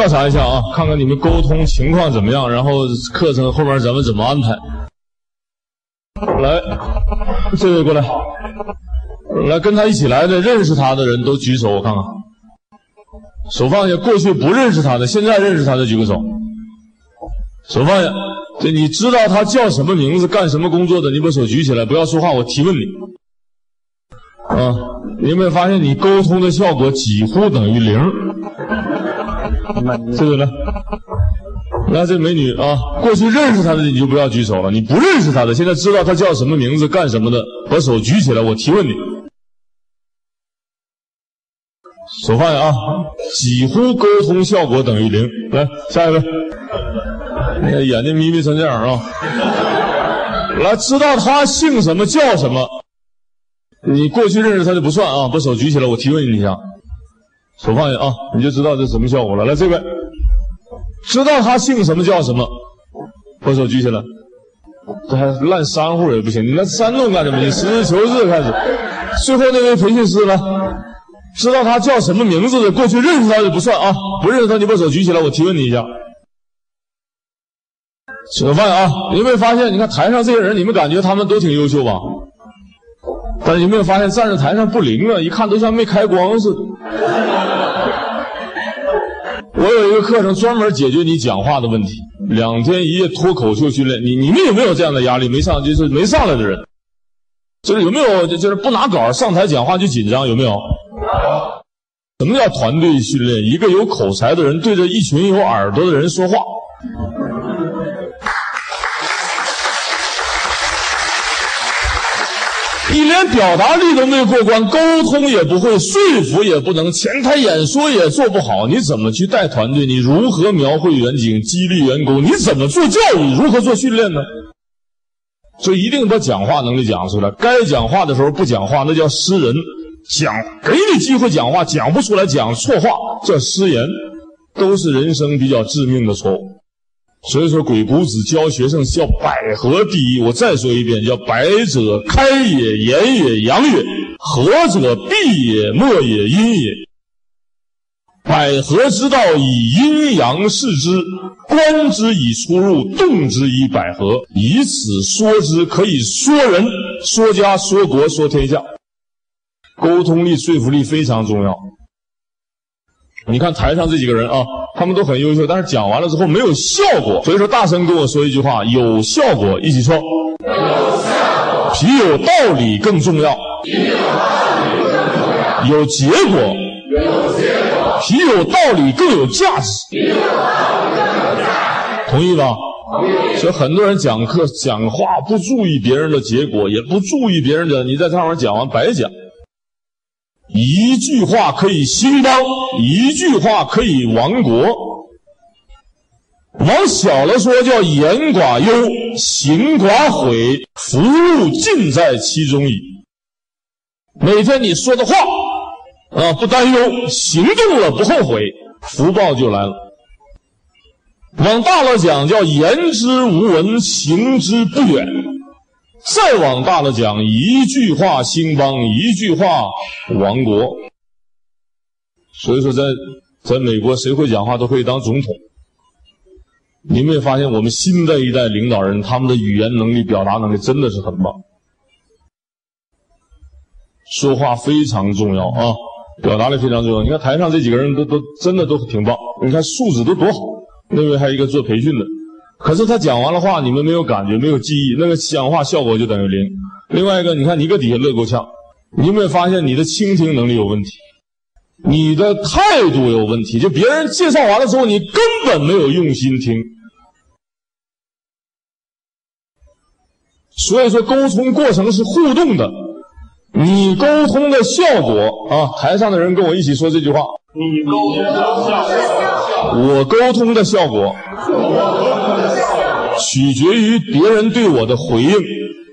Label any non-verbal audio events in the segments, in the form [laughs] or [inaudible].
调查一下啊，看看你们沟通情况怎么样，然后课程后面咱们怎么安排。来，这位过来，来跟他一起来的认识他的人都举手，我看看。手放下，过去不认识他的，现在认识他的举个手。手放下，对，你知道他叫什么名字，干什么工作的，你把手举起来，不要说话，我提问你。啊，你有没有发现你沟通的效果几乎等于零？这个呢？来，这美女啊，过去认识她的你就不要举手了。你不认识她的，现在知道她叫什么名字、干什么的，把手举起来，我提问你。手放下啊，几乎沟通效果等于零。来，下一位，眼睛眯眯成这样啊。来，知道他姓什么叫什么？你过去认识他就不算啊，把手举起来，我提问你一下。手放下啊，你就知道这什么效果了。来，这位。知道他姓什么叫什么？把手举起来。这还烂商户也不行，你那煽动干什么？你实事求是开始。最后那位培训师呢？知道他叫什么名字的？过去认识他就不算啊，不认识他你把手举起来，我提问你一下。吃个饭啊！你有没有发现？你看台上这些人，你们感觉他们都挺优秀吧？但是有没有发现站在台上不灵啊？一看都像没开光似的。我有一个课程专门解决你讲话的问题，两天一夜脱口秀训练。你你们有没有这样的压力？没上就是没上来的人，就是有没有就是不拿稿上台讲话就紧张？有没有？什么叫团队训练？一个有口才的人对着一群有耳朵的人说话。你连表达力都没过关，沟通也不会，说服也不能，前台演说也做不好，你怎么去带团队？你如何描绘远景，激励员工？你怎么做教育？如何做训练呢？所以一定把讲话能力讲出来。该讲话的时候不讲话，那叫失人；讲给你机会讲话，讲不出来，讲错话叫失言，都是人生比较致命的错误。所以说，鬼谷子教学生叫百合第一。我再说一遍，叫百者开也，言也，阳也；合者闭也，默也，阴也。百合之道，以阴阳视之，观之以出入，动之以百合，以此说之，可以说人、说家、说国、说天下。沟通力、说服力非常重要。你看台上这几个人啊，他们都很优秀，但是讲完了之后没有效果。所以说，大声跟我说一句话：有效果，一起说。有效果。比有道理更重要。比有道理更重要。有结果。有结果。比有道理更有价值。比有道理更有价值。同意吧？同意。所以很多人讲课讲话不注意别人的结果，也不注意别人的，你在上面讲完白讲。一句话可以兴邦，一句话可以亡国。往小了说叫言寡忧，行寡悔，福禄尽在其中矣。每天你说的话啊不担忧，行动了不后悔，福报就来了。往大了讲叫言之无闻，行之不远。再往大了讲，一句话兴邦，一句话亡国。所以说，在在美国，谁会讲话都可以当总统。你们也发现，我们新的一代领导人，他们的语言能力、表达能力真的是很棒。说话非常重要啊，表达力非常重要。你看台上这几个人都都真的都挺棒，你看素质都多好。那位还有一个做培训的。可是他讲完了话，你们没有感觉，没有记忆，那个讲话效果就等于零。另外一个，你看你搁底下乐够呛，你有没有发现你的倾听能力有问题，你的态度有问题？就别人介绍完了之后，你根本没有用心听。所以说，沟通过程是互动的，你沟通的效果啊，台上的人跟我一起说这句话：你沟通的效果，我沟通的效果。取决于别人对我的回应。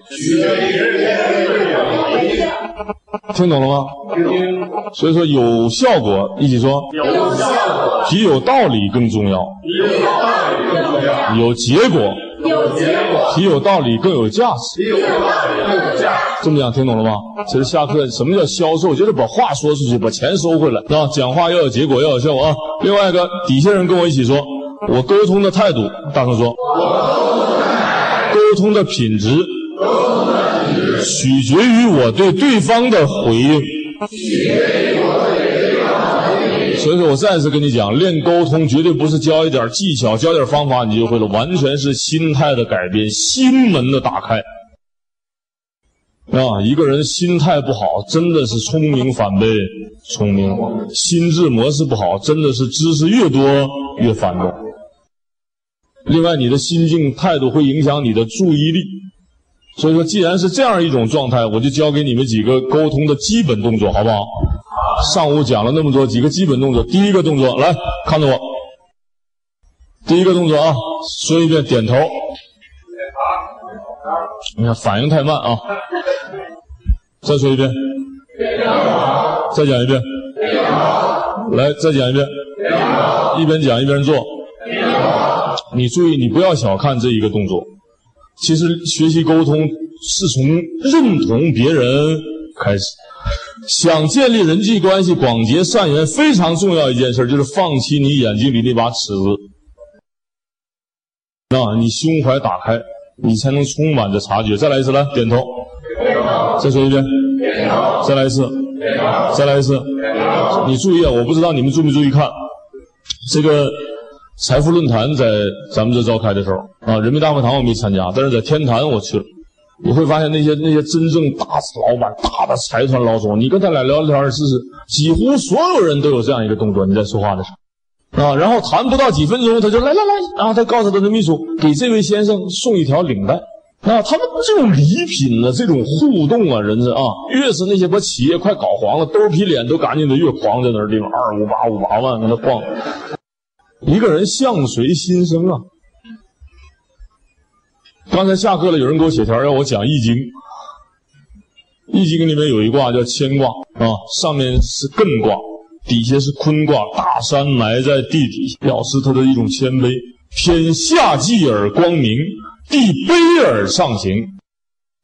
取决于别人对我的回应。听懂了吗？所以说有效果，一起说。有效果。比有道理更重要。比有道理更重要。有结果。有结果。比有道理更有价值。比有道理更有价值。这么讲听懂了吗？其实下课什么叫销售？就是把话说出去，把钱收回来，啊，讲话要有结果，要有效果啊。另外一个，底下人跟我一起说，我沟通的态度，大声说，沟通的品质，取决于我对对方的回应。所以说我再次跟你讲，练沟通绝对不是教一点技巧，教点方法你就会了，完全是心态的改变，心门的打开。啊，一个人心态不好，真的是聪明反被聪明；心智模式不好，真的是知识越多越反动。另外，你的心境态度会影响你的注意力。所以说，既然是这样一种状态，我就教给你们几个沟通的基本动作，好不好？上午讲了那么多，几个基本动作。第一个动作，来看着我。第一个动作啊，说一遍，点头。你看反应太慢啊！再说一遍。再讲一遍。来，再讲一遍。一边讲一边做。你注意，你不要小看这一个动作。其实学习沟通是从认同别人开始。想建立人际关系、广结善缘，非常重要一件事就是放弃你眼睛里那把尺子。啊，你胸怀打开，你才能充满着察觉。再来一次，来点头。再说一遍。再来一次。再来一次。你注意啊，我不知道你们注没注意看这个。财富论坛在咱们这召开的时候啊，人民大会堂我没参加，但是在天坛我去了。你会发现那些那些真正大老板、大的财团老总，你跟他俩聊聊天试试，几乎所有人都有这样一个动作。你在说话的时候啊，然后谈不到几分钟，他就来来来，然后他告诉他的秘书，给这位先生送一条领带。啊，他们这种礼品呢，这种互动啊，人家啊，越是那些把企业快搞黄了，兜皮脸都干净的，越狂在那儿地方，二五八五八万跟他逛。一个人相随心生啊！刚才下课了，有人给我写条让我讲《易经》。《易经》里面有一卦叫乾卦啊，上面是艮卦，底下是坤卦。大山埋在地底，表示它的一种谦卑。天下济而光明，地卑而上行。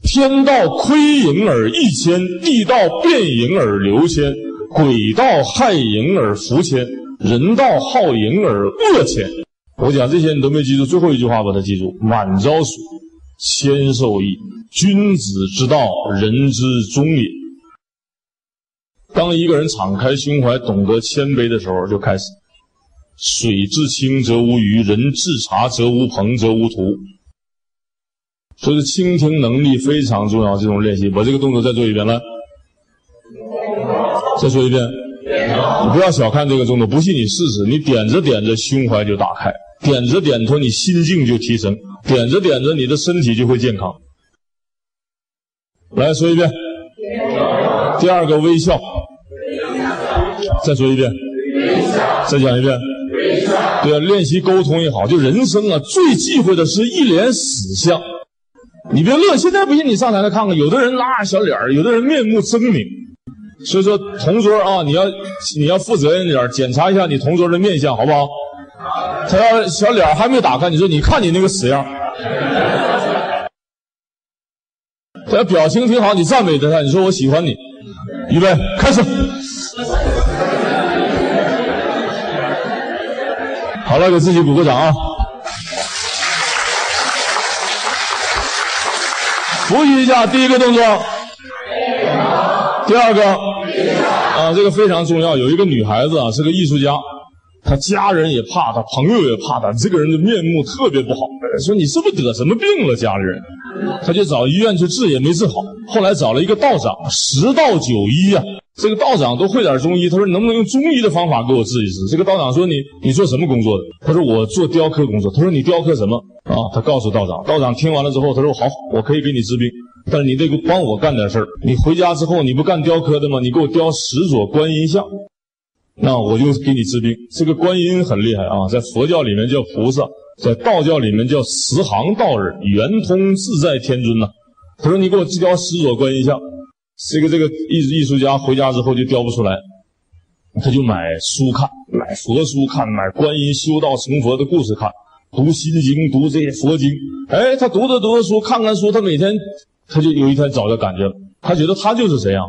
天道亏盈而益谦，地道变盈而流谦，鬼道害盈而福谦。人道好盈而恶谦，我讲这些你都没记住，最后一句话把它记住：满招损，谦受益。君子之道，人之忠也。当一个人敞开胸怀，懂得谦卑的时候，就开始。水至清则无鱼，人至察则无朋，则无徒。所以倾听能力非常重要。这种练习，把这个动作再做一遍来，再说一遍。你不要小看这个动作，不信你试试。你点着点着，胸怀就打开；点着点着，你心境就提升；点着点着，你的身体就会健康。来说一遍。第二个微笑。再说一遍。再讲一遍。对啊，练习沟通也好，就人生啊，最忌讳的是一脸死相。你别乐，现在不信你上台来看看，有的人拉小脸有的人面目狰狞。所以说，同桌啊，你要你要负责任点，检查一下你同桌的面相，好不好？他要小脸还没打开，你说你看你那个死样。他要表情挺好，你赞美他，你说我喜欢你。预备，开始。好了，给自己鼓个掌啊！复习一下第一个动作，第二个。啊，这个非常重要。有一个女孩子啊，是个艺术家，她家人也怕她，朋友也怕她。这个人的面目特别不好，说你是不是得什么病了？家里人，他就找医院去治，也没治好。后来找了一个道长，十道九医呀。这个道长都会点中医，他说能不能用中医的方法给我治一治？这个道长说你你做什么工作的？他说我做雕刻工作。他说你雕刻什么？啊，他告诉道长，道长听完了之后，他说好，我可以给你治病。但是你得帮我干点事儿。你回家之后，你不干雕刻的吗？你给我雕十座观音像，那我就给你治病。这个观音很厉害啊，在佛教里面叫菩萨，在道教里面叫慈航道人，圆通自在天尊呐。他说你给我雕十座观音像，这个这个艺艺术家回家之后就雕不出来，他就买书看，买佛书看，买观音修道成佛的故事看，读心经，读这些佛经。哎，他读着读着书，看看书，他每天。他就有一天找到感觉了，他觉得他就是这样。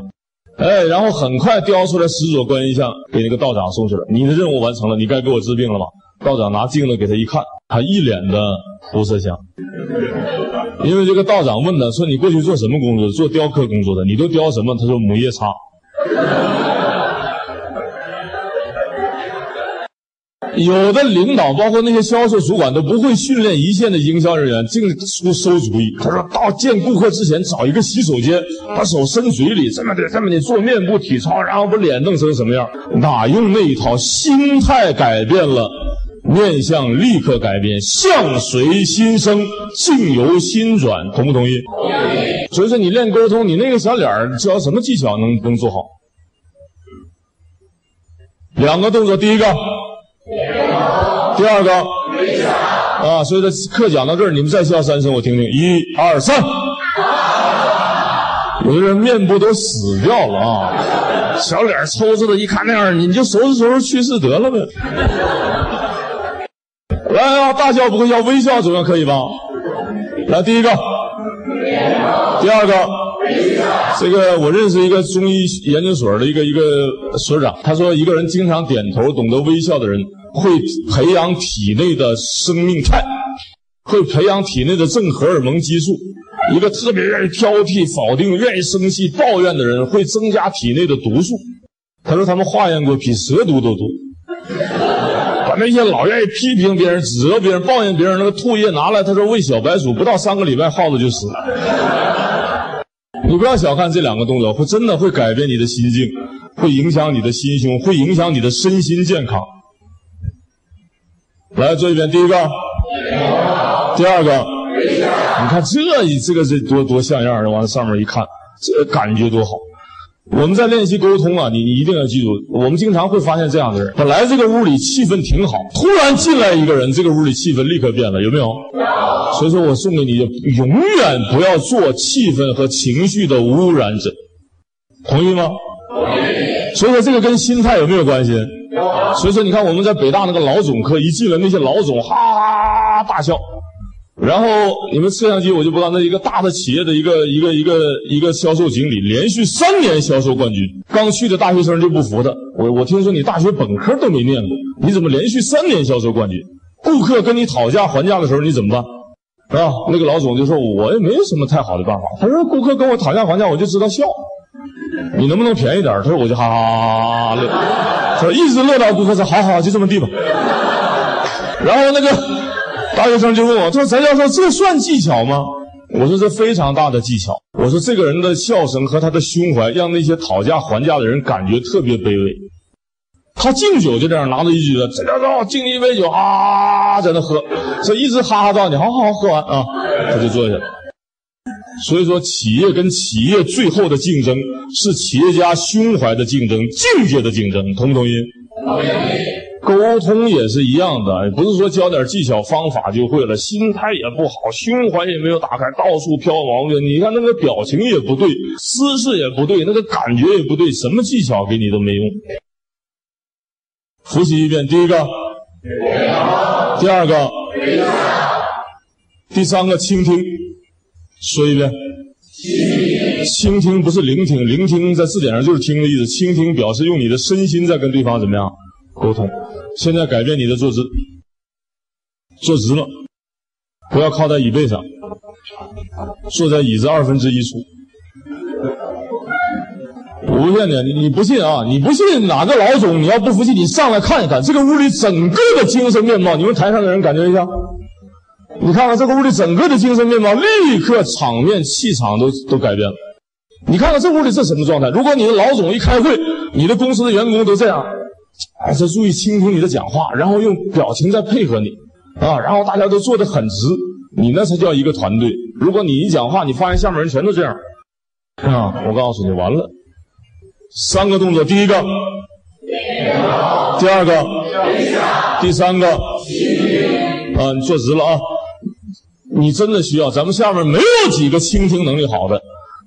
哎，然后很快雕出来十座观音像，给那个道长送去了。你的任务完成了，你该给我治病了吧？道长拿镜子给他一看，他一脸的不色相。因为这个道长问他说：“你过去做什么工作？做雕刻工作的。你都雕什么？”他说：“母夜叉。”有的领导，包括那些销售主管，都不会训练一线的营销人员，净出馊主意。他说到见顾客之前，找一个洗手间，把手伸嘴里，这么的，这么的做面部体操，然后把脸弄成什么样？哪用那一套？心态改变了，面相立刻改变，相随心生，境由心转。同不同意？同意。所以说，你练沟通，你那个小脸儿教什么技巧能能做好？两个动作，第一个。第二个啊，所以说课讲到这儿，你们再笑三声，我听听。一二三，有的人面部都死掉了啊，小脸抽抽的，一看那样，你就收拾收拾去世得了呗。来啊，大笑不会笑，微笑总样可以吧？来，第一个，第二个，这个我认识一个中医研究所的一个一个所长，他说一个人经常点头、懂得微笑的人。会培养体内的生命肽，会培养体内的正荷尔蒙激素。一个特别愿意挑剔、否定、愿意生气、抱怨的人，会增加体内的毒素。他说他们化验过，比蛇毒都多。那些老愿意批评别人、指责别人、抱怨别人那个唾液拿来，他说喂小白鼠，不到三个礼拜耗子就死了。你不要小看这两个动作，会真的会改变你的心境，会影响你的心胸，会影响你的身心健康。来做一遍，第一个，第二个，你看这这个是多多像样的，往上面一看，这感觉多好。我们在练习沟通啊，你你一定要记住，我们经常会发现这样的人，本来这个屋里气氛挺好，突然进来一个人，这个屋里气氛立刻变了，有没有？所以说我送给你，永远不要做气氛和情绪的污染者，同意吗？同意。所以说这个跟心态有没有关系？所以说，你看我们在北大那个老总课一进来，那些老总哈哈大笑。然后你们摄像机我就不知道，那一个大的企业的一个一个一个一个销售经理，连续三年销售冠军。刚去的大学生就不服他，我我听说你大学本科都没念过，你怎么连续三年销售冠军？顾客跟你讨价还价的时候你怎么办？啊，那个老总就说，我也没有什么太好的办法。他说，顾客跟我讨价还价，我就知道笑。你能不能便宜点？他说，我就哈哈哈哈乐。说一直乐到顾客说好好就这么地吧。然后那个大学生就问我，他说：“翟教授，这算技巧吗？”我说：“这非常大的技巧。”我说：“这个人的笑声和他的胸怀，让那些讨价还价的人感觉特别卑微。”他敬酒就这样拿着一句的，翟教授敬一杯酒，啊，在那喝，这一直哈哈到你好好喝完啊，他就坐下了。所以说，企业跟企业最后的竞争是企业家胸怀的竞争、境界的竞争，同不同意？同意。沟通也是一样的，不是说教点技巧方法就会了，心态也不好，胸怀也没有打开，到处飘毛病。你看那个表情也不对，姿势也不对，那个感觉也不对，什么技巧给你都没用。复习一遍，第一个，第二个，第三个，倾听。说一遍，倾听不是聆听，聆听在字典上就是听的意思。倾听表示用你的身心在跟对方怎么样沟通。现在改变你的坐姿，坐直了，不要靠在椅背上，坐在椅子二分之一处。不骗你，你不信啊？你不信哪个老总？你要不服气，你上来看一看这个屋里整个的精神面貌。你们台上的人感觉一下。你看看这个屋里整个的精神面貌，立刻场面气场都都改变了。你看看这屋里是什么状态？如果你的老总一开会，你的公司的员工都这样，还是注意倾听你的讲话，然后用表情再配合你啊，然后大家都坐得很直，你那才叫一个团队。如果你一讲话，你发现下面人全都这样，啊，我告诉你，完了。三个动作，第一个，第二个，第三个，啊，你坐直了啊。你真的需要，咱们下面没有几个倾听能力好的。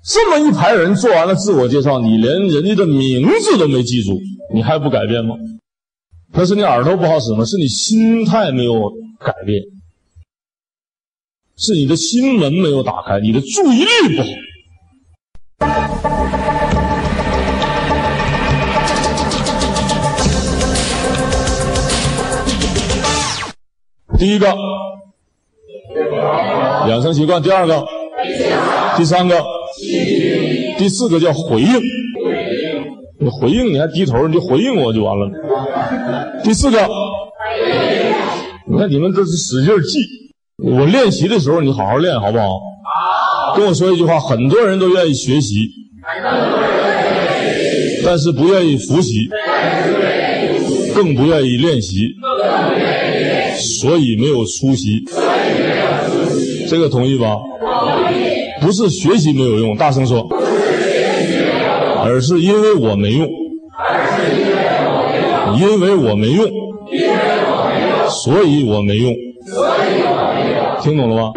这么一排人做完了自我介绍，你连人家的名字都没记住，你还不改变吗？那是你耳朵不好使吗？是你心态没有改变。是你的心门没有打开，你的注意力不好。第一个。养成习惯，第二个，第三个。第四个叫回应。你回应，你还低头，你就回应我就完了。第四个，你看你们这是使劲记。我练习的时候，你好好练，好不好？跟我说一句话，很多人都愿意学习，但是不愿意复习，更不愿意练习，所以没有出息。这个同意吧？不是学习没有用，大声说。而是因为我没用，因为我没用，所以我没用，听懂了吗？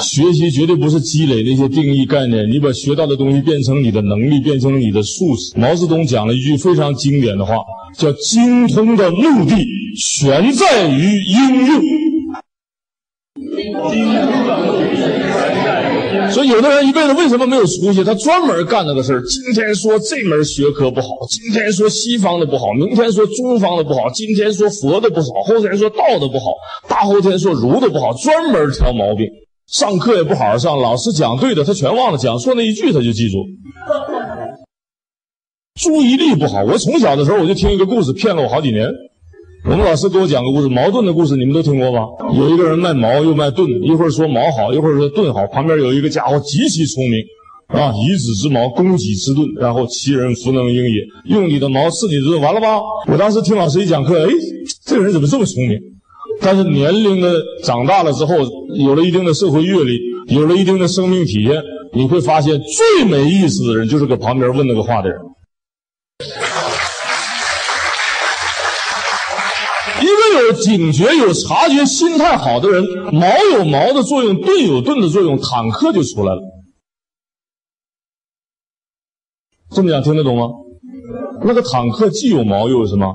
学习绝对不是积累那些定义概念，你把学到的东西变成你的能力，变成你的素质。毛泽东讲了一句非常经典的话，叫“精通的目的全在于应用”。所以，有的人一辈子为什么没有出息？他专门干那个事儿。今天说这门学科不好，今天说西方的不好，明天说中方的不好，今天说佛的不好，后天说道的不好，大后天说儒的不好，专门挑毛病。上课也不好好上，老师讲对的他全忘了，讲错那一句他就记住。注意力不好。我从小的时候我就听一个故事，骗了我好几年。我们老师给我讲个故事，矛盾的故事，你们都听过吧？有一个人卖矛又卖盾，一会儿说矛好，一会儿说盾好。旁边有一个家伙极其聪明，啊，以子之矛攻己之盾，然后其人弗能应也。用你的矛刺你的盾，完了吧？我当时听老师一讲课，哎，这个人怎么这么聪明？但是年龄的长大了之后，有了一定的社会阅历，有了一定的生命体验，你会发现最没意思的人就是搁旁边问那个话的人。警觉、有察觉、心态好的人，矛有矛的作用，盾有盾的作用，坦克就出来了。这么讲听得懂吗？那个坦克既有矛又有什么？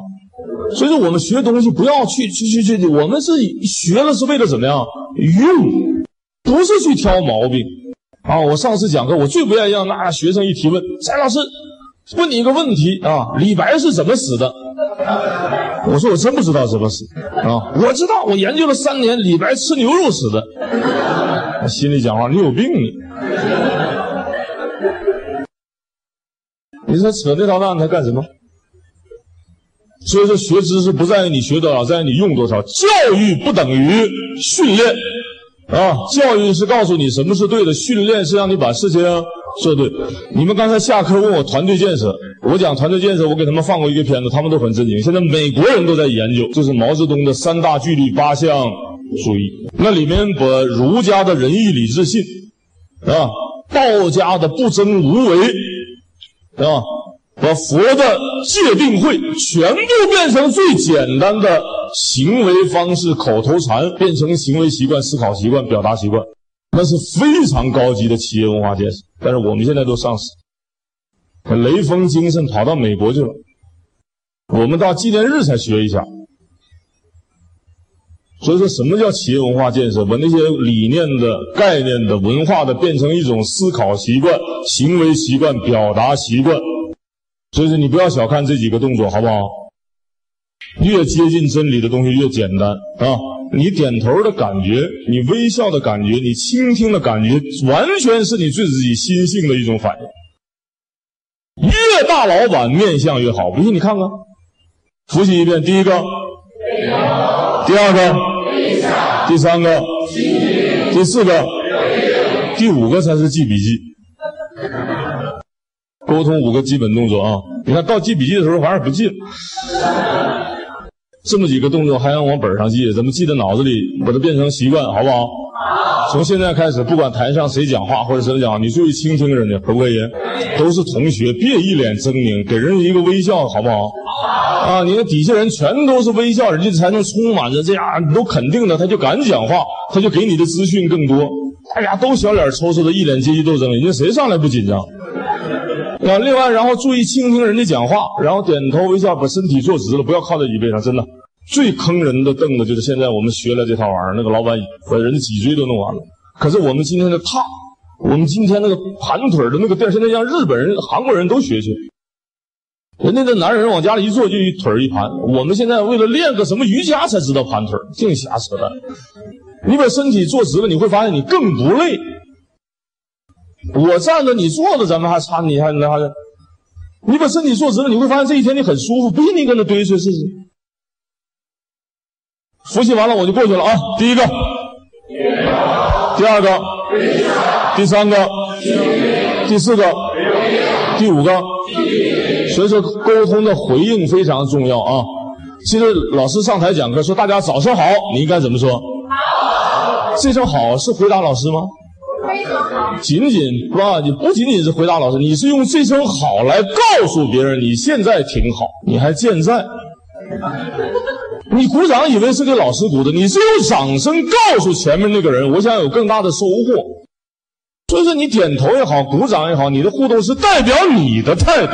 所以说我们学东西不要去去去去，我们是学了是为了怎么样用，不是去挑毛病啊！我上次讲课，我最不愿意让那学生一提问，翟老师问你一个问题啊，李白是怎么死的？我说我真不知道怎么死啊！我知道，我研究了三年，李白吃牛肉死的。我心里讲话，你有病你！你说扯这套蛋他干什么？所以说学知识不在于你学多少，在于你用多少。教育不等于训练啊！教育是告诉你什么是对的，训练是让你把事情。说对，你们刚才下课问我团队建设，我讲团队建设，我给他们放过一个片子，他们都很震惊。现在美国人都在研究，就是毛泽东的三大纪律八项主义，那里面把儒家的仁义礼智信，啊，道家的不争无为，啊，把佛的戒定慧全部变成最简单的行为方式，口头禅变成行为习惯、思考习惯、表达习惯。那是非常高级的企业文化建设，但是我们现在都上市，雷锋精神跑到美国去了，我们到纪念日才学一下。所以说什么叫企业文化建设？把那些理念的、概念的、文化的变成一种思考习惯、行为习惯、表达习惯。所以说你不要小看这几个动作，好不好？越接近真理的东西越简单啊。你点头的感觉，你微笑的感觉，你倾听的感觉，完全是你对自己心性的一种反应。越大老板面相越好，不信你看看。复习一遍：第一个，第二个，第三个，第四个，第五个才是记笔记。沟通五个基本动作啊！你看到记笔记的时候，反而不记了。这么几个动作还想往本上记？怎么记在脑子里？把它变成习惯，好不好？从现在开始，不管台上谁讲话或者谁讲，你注意倾听人家，可不可以？都是同学，别一脸狰狞，给人一个微笑，好不好？啊，你看底下人全都是微笑，人家才能充满着这样都肯定的，他就敢讲话，他就给你的资讯更多。大家都小脸抽抽的，一脸阶级斗争，人家谁上来不紧张？啊，另外，然后注意倾听人家讲话，然后点头微笑，把身体坐直了，不要靠在椅背上，真的。最坑人的凳子就是现在我们学了这套玩意儿，那个老板把人的脊椎都弄完了。可是我们今天的榻，我们今天那个盘腿的那个垫，现在让日本人、韩国人都学去。人家那男人往家里一坐就一腿儿一盘，我们现在为了练个什么瑜伽才知道盘腿儿，净瞎扯淡。你把身体坐直了，你会发现你更不累。我站着，你坐着，咱们还差，你还那还？你把身体坐直了，你会发现这一天你很舒服，不信你跟着堆去试试。复习完了我就过去了啊！第一个，第二个，第三个，第四个，第五个。所以说，沟通的回应非常重要啊！其实老师上台讲课说大家早上好，你应该怎么说？好。这声好是回答老师吗？仅仅是吧？你不仅仅是回答老师，你是用这声好来告诉别人你现在挺好，你还健在。你鼓掌以为是给老师鼓的，你是用掌声告诉前面那个人，我想有更大的收获。所以说，你点头也好，鼓掌也好，你的互动是代表你的态度。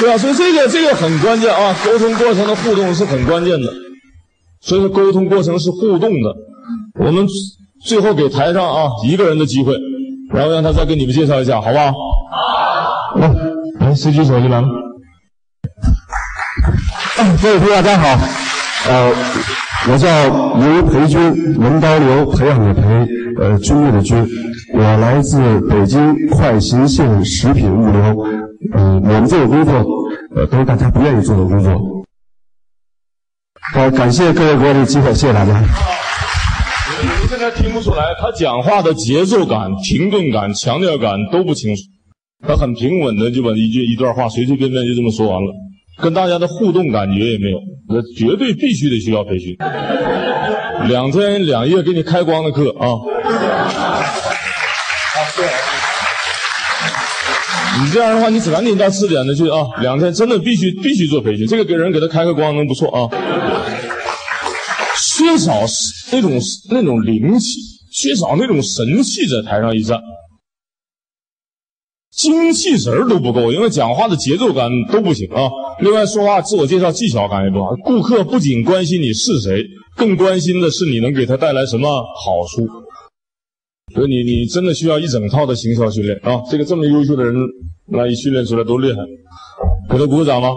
对啊，所以这个这个很关键啊，沟通过程的互动是很关键的。所以说，沟通过程是互动的。我们最后给台上啊一个人的机会，然后让他再给你们介绍一下，好不好？好。来，谁举手就来了。各位朋友，大家好。呃，我叫刘培军，文刀刘，培养的培，呃，军队的军。我来自北京快行县食品物流。呃，我们这个工作，呃，都是大家不愿意做的工作。好，感谢各位给我的机会，谢谢大家。你们现在听不出来，他讲话的节奏感、停顿感、强调感都不清楚。他很平稳的就把一句一段话随随便便就这么说完了，跟大家的互动感觉也没有。那绝对必须得需要培训，两天两夜给你开光的课啊！你这样的话，你赶紧到四点的去啊！两天真的必须必须做培训，这个给人给他开个光能不错啊。缺少那种那种灵气，缺少那种神气，在台上一站。精气神都不够，因为讲话的节奏感都不行啊。另外，说话自我介绍技巧感也不好。顾客不仅关心你是谁，更关心的是你能给他带来什么好处。所以，你你真的需要一整套的行销训练啊！这个这么优秀的人，来一训练出来多厉害，给他鼓个掌吧。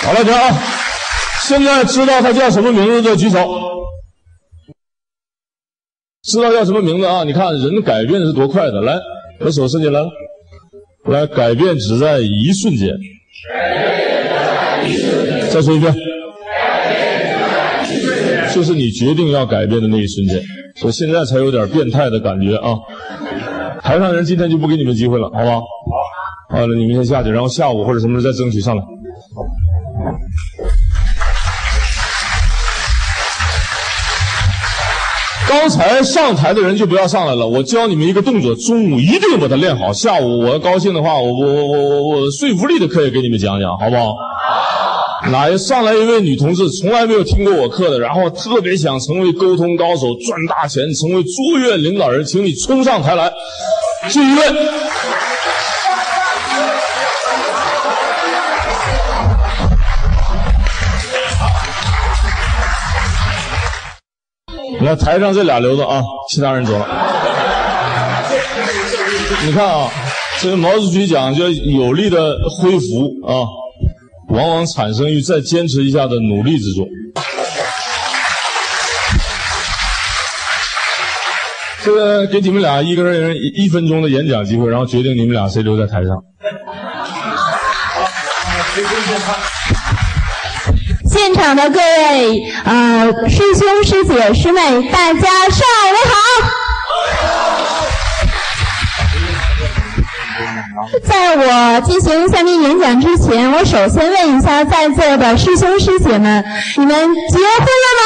好了，听啊！现在知道他叫什么名字的举手。知道叫什么名字啊？你看人改变是多快的，来。把手伸起来，来改变只在一瞬间。再说一遍，就是你决定要改变的那一瞬间。我现在才有点变态的感觉啊！台上人今天就不给你们机会了，好吧？好，了，你们先下去，然后下午或者什么时候再争取上来。刚才上台的人就不要上来了，我教你们一个动作，中午一定把它练好。下午我要高兴的话，我我我我我说服力的课也给你们讲讲，好不好？哪上来一位女同志，从来没有听过我课的，然后特别想成为沟通高手，赚大钱，成为卓越领导人，请你冲上台来，这一位。你看台上这俩留着啊，其他人走了。你看啊，这个毛主席讲叫有力的恢复啊，往往产生于再坚持一下的努力之中。这个给你们俩一个人一分钟的演讲机会，然后决定你们俩谁留在台上。现场的各位，呃，师兄、师姐、师妹，大家上午好。在我进行下面演讲之前，我首先问一下在座的师兄师姐们，你们结婚了吗？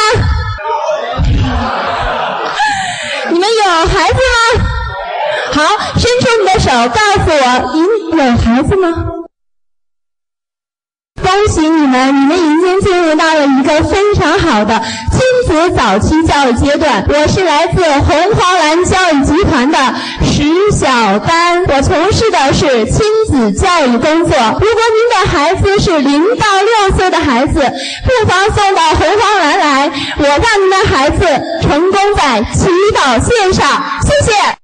[laughs] 你们有孩子吗？好，伸出你的手，告诉我，你有孩子吗？恭喜你们，你们已经进入到了一个非常好的亲子早期教育阶段。我是来自红黄蓝教育集团的石小丹，我从事的是亲子教育工作。如果您的孩子是零到六岁的孩子，不妨送到红黄蓝来，我让您的孩子成功在祈祷线上。谢谢。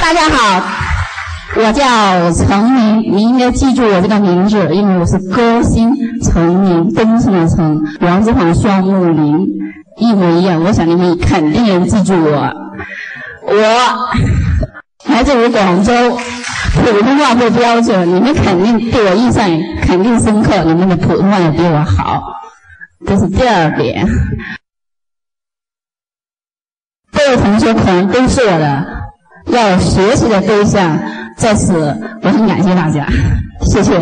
大家好，我叫程明，你应该记住我这个名字，因为我是歌星程明，东城的城，王字旁双木林，一模一样。我想你们肯定能记住我。我来自于广州，普通话不标准，你们肯定对我印象肯定深刻，你们的普通话也比我好，这是第二点。各位同学可能都是我的要学习的对象，在此我很感谢大家，谢谢。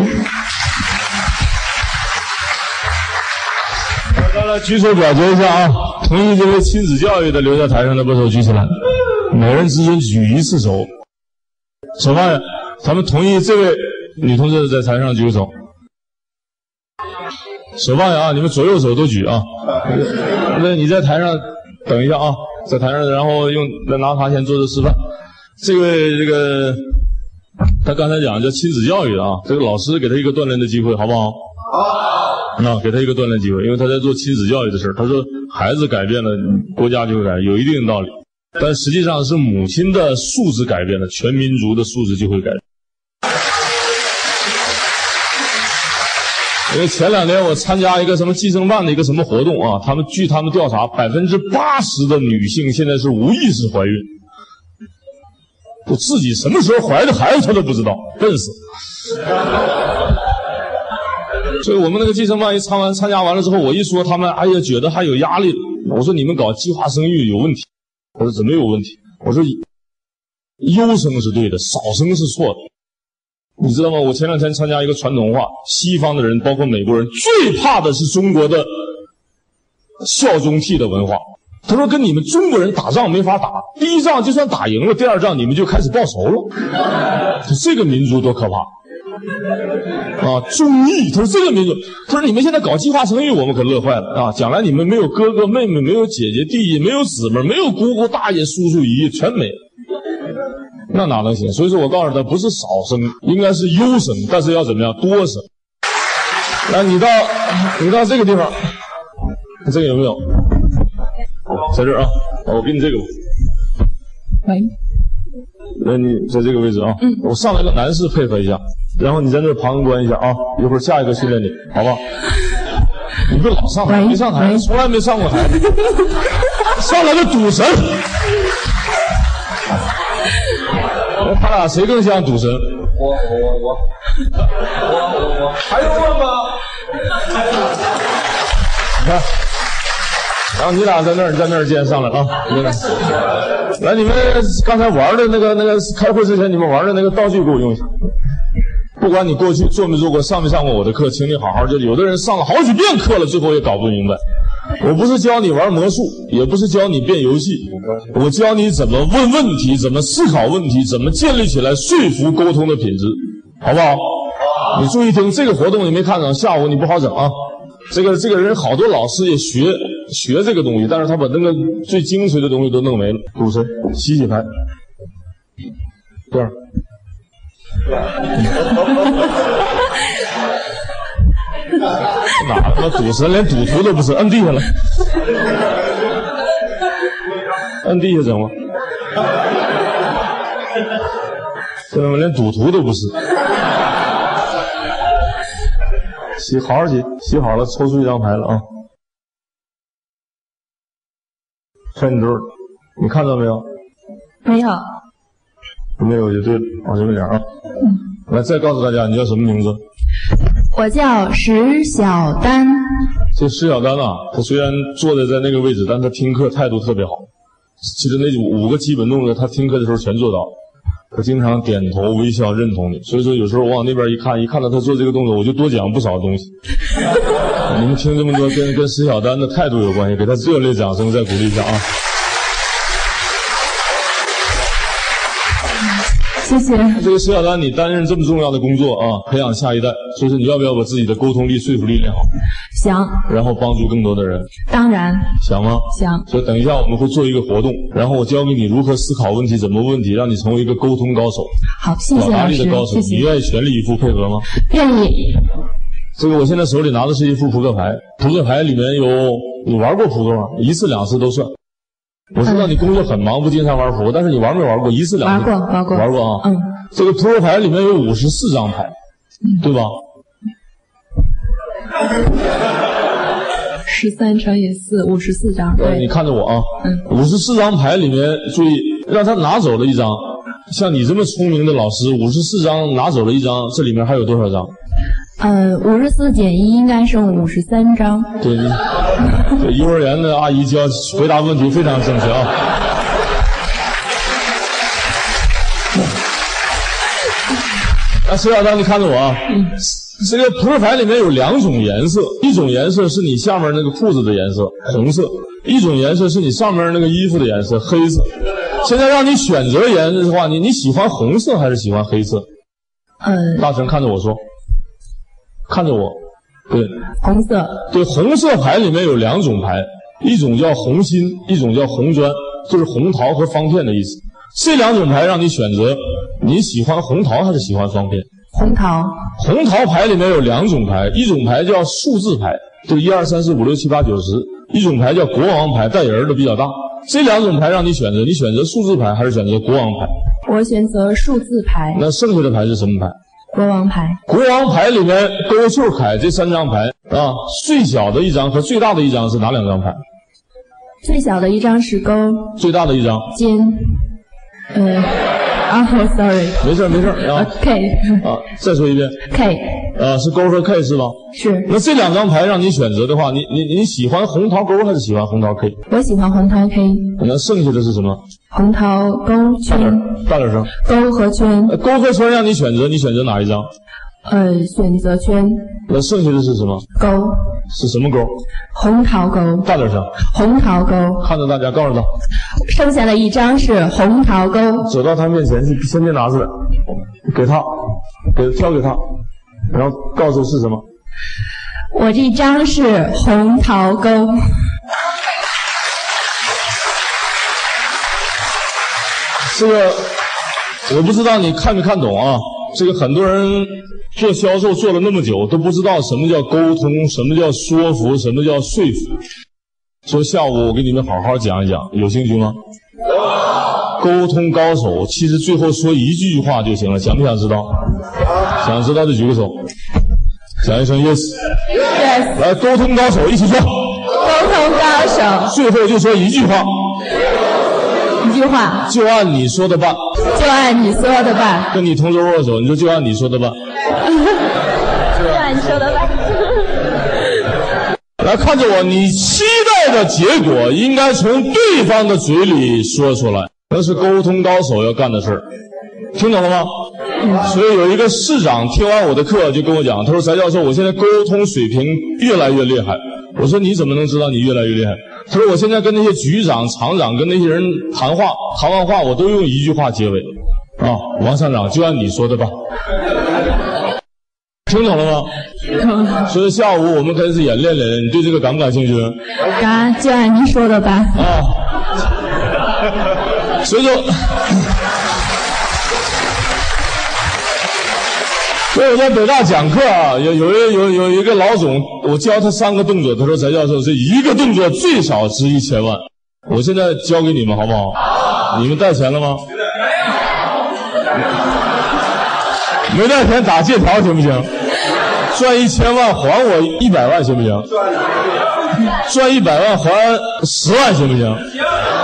来来，举手表决一下啊！同意这位亲子教育的留在台上的，把手举起来。每人只准举一次手。手放下。咱们同意这位女同志在台上举手。手放下啊！你们左右手都举啊！那你在台上等一下啊，在台上，然后用来拿卡先做做示范。这位这个他刚才讲叫亲子教育的啊，这个老师给他一个锻炼的机会，好不好？好。那给他一个锻炼机会，因为他在做亲子教育的事他说孩子改变了，国家就会改，有一定道理。但实际上是母亲的素质改变了，全民族的素质就会改。因为前两天我参加一个什么计生办的一个什么活动啊，他们据他们调查，百分之八十的女性现在是无意识怀孕，我自己什么时候怀的孩子他都不知道，笨死了。[laughs] 所以我们那个计生办一参完参加完了之后，我一说他们，哎呀，觉得还有压力。我说你们搞计划生育有问题。我说怎么有问题？我说优生是对的，少生是错的。你知道吗？我前两天参加一个传统文化，西方的人包括美国人最怕的是中国的效忠替的文化。他说跟你们中国人打仗没法打，第一仗就算打赢了，第二仗你们就开始报仇了。这个民族多可怕！啊，忠义！他说这个民族，他说你们现在搞计划生育，我们可乐坏了啊！将来你们没有哥哥妹妹，没有姐姐弟弟，没有姊妹，没有姑姑大爷叔叔姨姨，全没了，那哪能行？所以说我告诉他，不是少生，应该是优生，但是要怎么样？多生。来，你到你到这个地方，这个有没有？在这儿啊，我给你这个吧。喂。那你在这个位置啊，嗯，我上来个男士配合一下，然后你在那旁观一下啊，一会儿下一个训练你，好吧？[laughs] 你别老上台，没上台，从来没上过台，[laughs] 上来个赌神，他俩谁更像赌神？我我我 [laughs] 我我我我还用问吗？你看，然后你俩在那儿在那儿见上来啊，你来。来，你们刚才玩的那个、那个开会之前你们玩的那个道具给我用一下。不管你过去做没做过、上没上过我的课，请你好好就。有的人上了好几遍课了，最后也搞不明白。我不是教你玩魔术，也不是教你变游戏，我教你怎么问问题，怎么思考问题，怎么建立起来说服沟通的品质，好不好？你注意听，这个活动你没看着，下午你不好整啊。这个这个人好多老师也学。学这个东西，但是他把那个最精髓的东西都弄没了。赌神，洗洗牌，这样。[laughs] 哪他妈赌神连赌徒都不是，摁地下了，摁地下整吗？兄弟们，连赌徒都不是。洗，好好洗，洗好了，抽出一张牌了啊。在你兜里，你看到没有？没有。没有就对了，往这边点啊。嗯。来，再告诉大家，你叫什么名字？我叫石小丹。这石小丹啊，他虽然坐在在那个位置，但他听课态度特别好。其实那五个基本动作，他听课的时候全做到。他经常点头微笑认同你，所以说有时候我往那边一看，一看到他做这个动作，我就多讲不少东西。你们听这么多，跟跟石小丹的态度有关系，给他热烈掌声，再鼓励一下啊！谢谢。这个石小丹，你担任这么重要的工作啊，培养下一代，所以说你要不要把自己的沟通力、说服力练好？想。然后帮助更多的人。当然。想吗？想。所以等一下我们会做一个活动，然后我教给你如何思考问题、怎么问问题，让你成为一个沟通高手。好，谢谢老师。谢谢。你愿意全力以赴配合吗？愿意。这个我现在手里拿的是一副扑克牌，扑克牌里面有你玩过扑克吗？一次两次都算。我知道你工作很忙，不经常玩扑克，但是你玩没玩过一次两次？玩过，玩过，玩过啊。嗯。这个扑克牌里面有五十四张牌，对吧？十三乘以四，五十四张。对，你看着我啊。嗯。五十四张牌里面，注意让他拿走了一张。像你这么聪明的老师，五十四张拿走了一张，这里面还有多少张？呃，五十四减一应该剩五十三张。对，[laughs] 幼儿园的阿姨教回答问题非常正确啊。[laughs] 那石小张，你看着我啊。嗯。这个扑克牌里面有两种颜色，一种颜色是你下面那个裤子的颜色，红色；一种颜色是你上面那个衣服的颜色，黑色。现在让你选择颜色的话，你你喜欢红色还是喜欢黑色？嗯。大声看着我说。看着我，对，红色，对，红色牌里面有两种牌，一种叫红心，一种叫红砖，就是红桃和方片的意思。这两种牌让你选择，你喜欢红桃还是喜欢方片？红桃。红桃牌里面有两种牌，一种牌叫数字牌，就是一二三四五六七八九十；一种牌叫国王牌，带人的比较大。这两种牌让你选择，你选择数字牌还是选择国王牌？我选择数字牌。那剩下的牌是什么牌？国王牌，国王牌里面勾、秀、凯这三张牌啊，最小的一张和最大的一张是哪两张牌？最小的一张是勾，最大的一张尖。呃，啊，[laughs] sorry，没事没事啊。K 啊，再说一遍。K 啊，是勾和 K 是吧？是。那这两张牌让你选择的话，你你你喜欢红桃勾还是喜欢红桃 K？我喜欢红桃 K。那剩下的是什么？红桃勾圈。大点声。勾和圈。勾和圈让你选择，你选择哪一张？呃，选择圈。那剩下的是什么？勾。是什么勾？红桃勾。大点声。红桃勾。看着大家，告诉他。剩下的一张是红桃勾。走到他面前去，先别拿出来，给他，给挑给他，然后告诉是什么。我这张是红桃勾。这个我不知道你看没看懂啊？这个很多人做销售做了那么久，都不知道什么叫沟通，什么叫说服，什么叫说服。说下午我给你们好好讲一讲，有兴趣吗？沟通高手其实最后说一句话就行了，想不想知道？想知道就举个手，讲一声 yes。yes。来，沟通高手一起说。沟通高手。最后就说一句话。一句话。就按你说的办。就按你说的办。跟你同桌握手，你说就按你说的办。就按你说的办。来看着我，你期待的结果应该从对方的嘴里说出来，那是沟通高手要干的事，听懂了吗？所以有一个市长听完我的课就跟我讲，他说：“翟教授，我现在沟通水平越来越厉害。”我说：“你怎么能知道你越来越厉害？”他说：“我现在跟那些局长、厂长跟那些人谈话，谈完话我都用一句话结尾，啊，王厂长就按你说的吧。”听懂了吗？懂所以下午我们开始演练练，你对这个感不感兴趣？感，就按您说的办。啊，所以说，所以我在北大讲课啊，有有一有有一个老总，我教他三个动作，他说：“翟教授，这一个动作最少值一千万。”我现在教给你们好不好？你们带钱了吗？没带钱打借条行不行？赚一千万还我一百万行不行？赚一百万还十万行不行？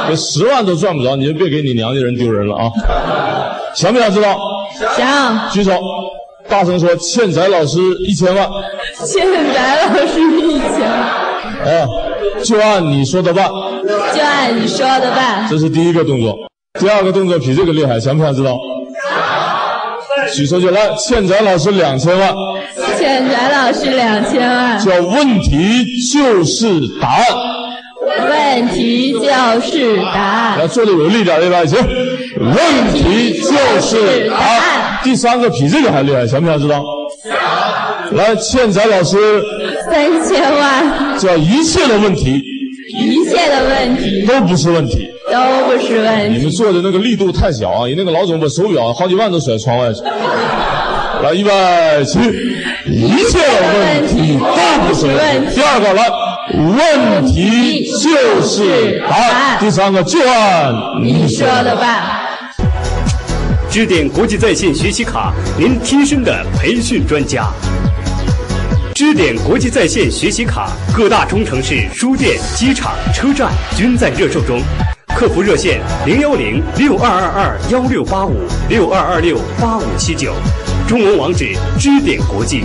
这十万都赚不着，你就别给你娘家人丢人了啊！想不想知道？想。举手，大声说：欠翟老师一千万。欠翟老师一千万。啊，就按你说的办。就按你说的办。这是第一个动作，第二个动作比这个厉害，想不想知道？举手就来，欠翟老师两千万。欠翟老师两千万。叫问题就是答案。问题就是答案。来，做的有力点，对吧？行。问题就是答案。第三个比这个还厉害，想不想知道？来，欠翟老师三千万。叫一切的问题。一切的问题都不是问题。都不是问题。你们做的那个力度太小啊！你那个老总把手表好几万都甩窗外去。来，预备起，一切问题都不是问题。第二个来，问题就是答案。第三个就按你说的办。支点国际在线学习卡，您贴身的培训专家。支点国际在线学习卡，各大中城市书店、机场、车站均在热售中。客服热线：零幺零六二二二幺六八五六二二六八五七九。中文网址：支点国际。